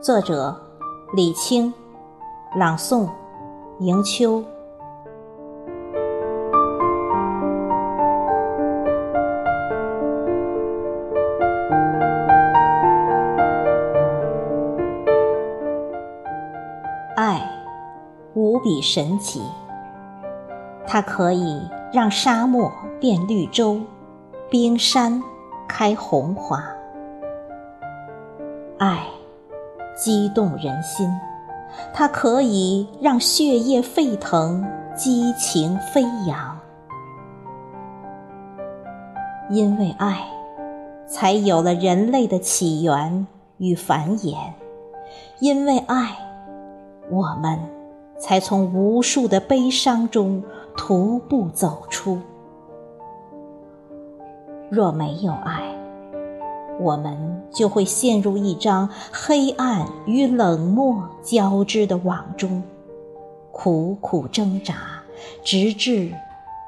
作者：李清，朗诵：迎秋。爱无比神奇，它可以让沙漠变绿洲，冰山开红花。爱激动人心，它可以让血液沸腾，激情飞扬。因为爱，才有了人类的起源与繁衍；因为爱。我们才从无数的悲伤中徒步走出。若没有爱，我们就会陷入一张黑暗与冷漠交织的网中，苦苦挣扎，直至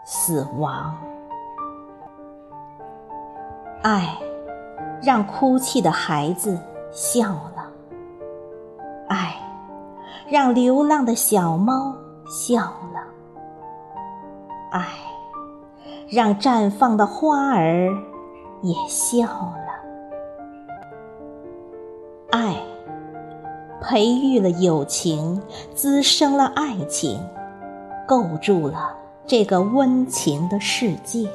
死亡。爱，让哭泣的孩子笑了。爱。让流浪的小猫笑了，爱；让绽放的花儿也笑了，爱；培育了友情，滋生了爱情，构筑了这个温情的世界。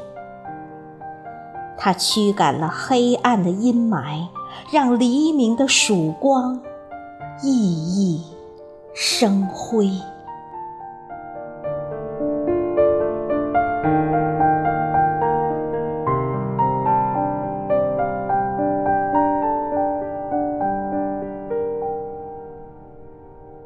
它驱赶了黑暗的阴霾，让黎明的曙光熠熠。生辉。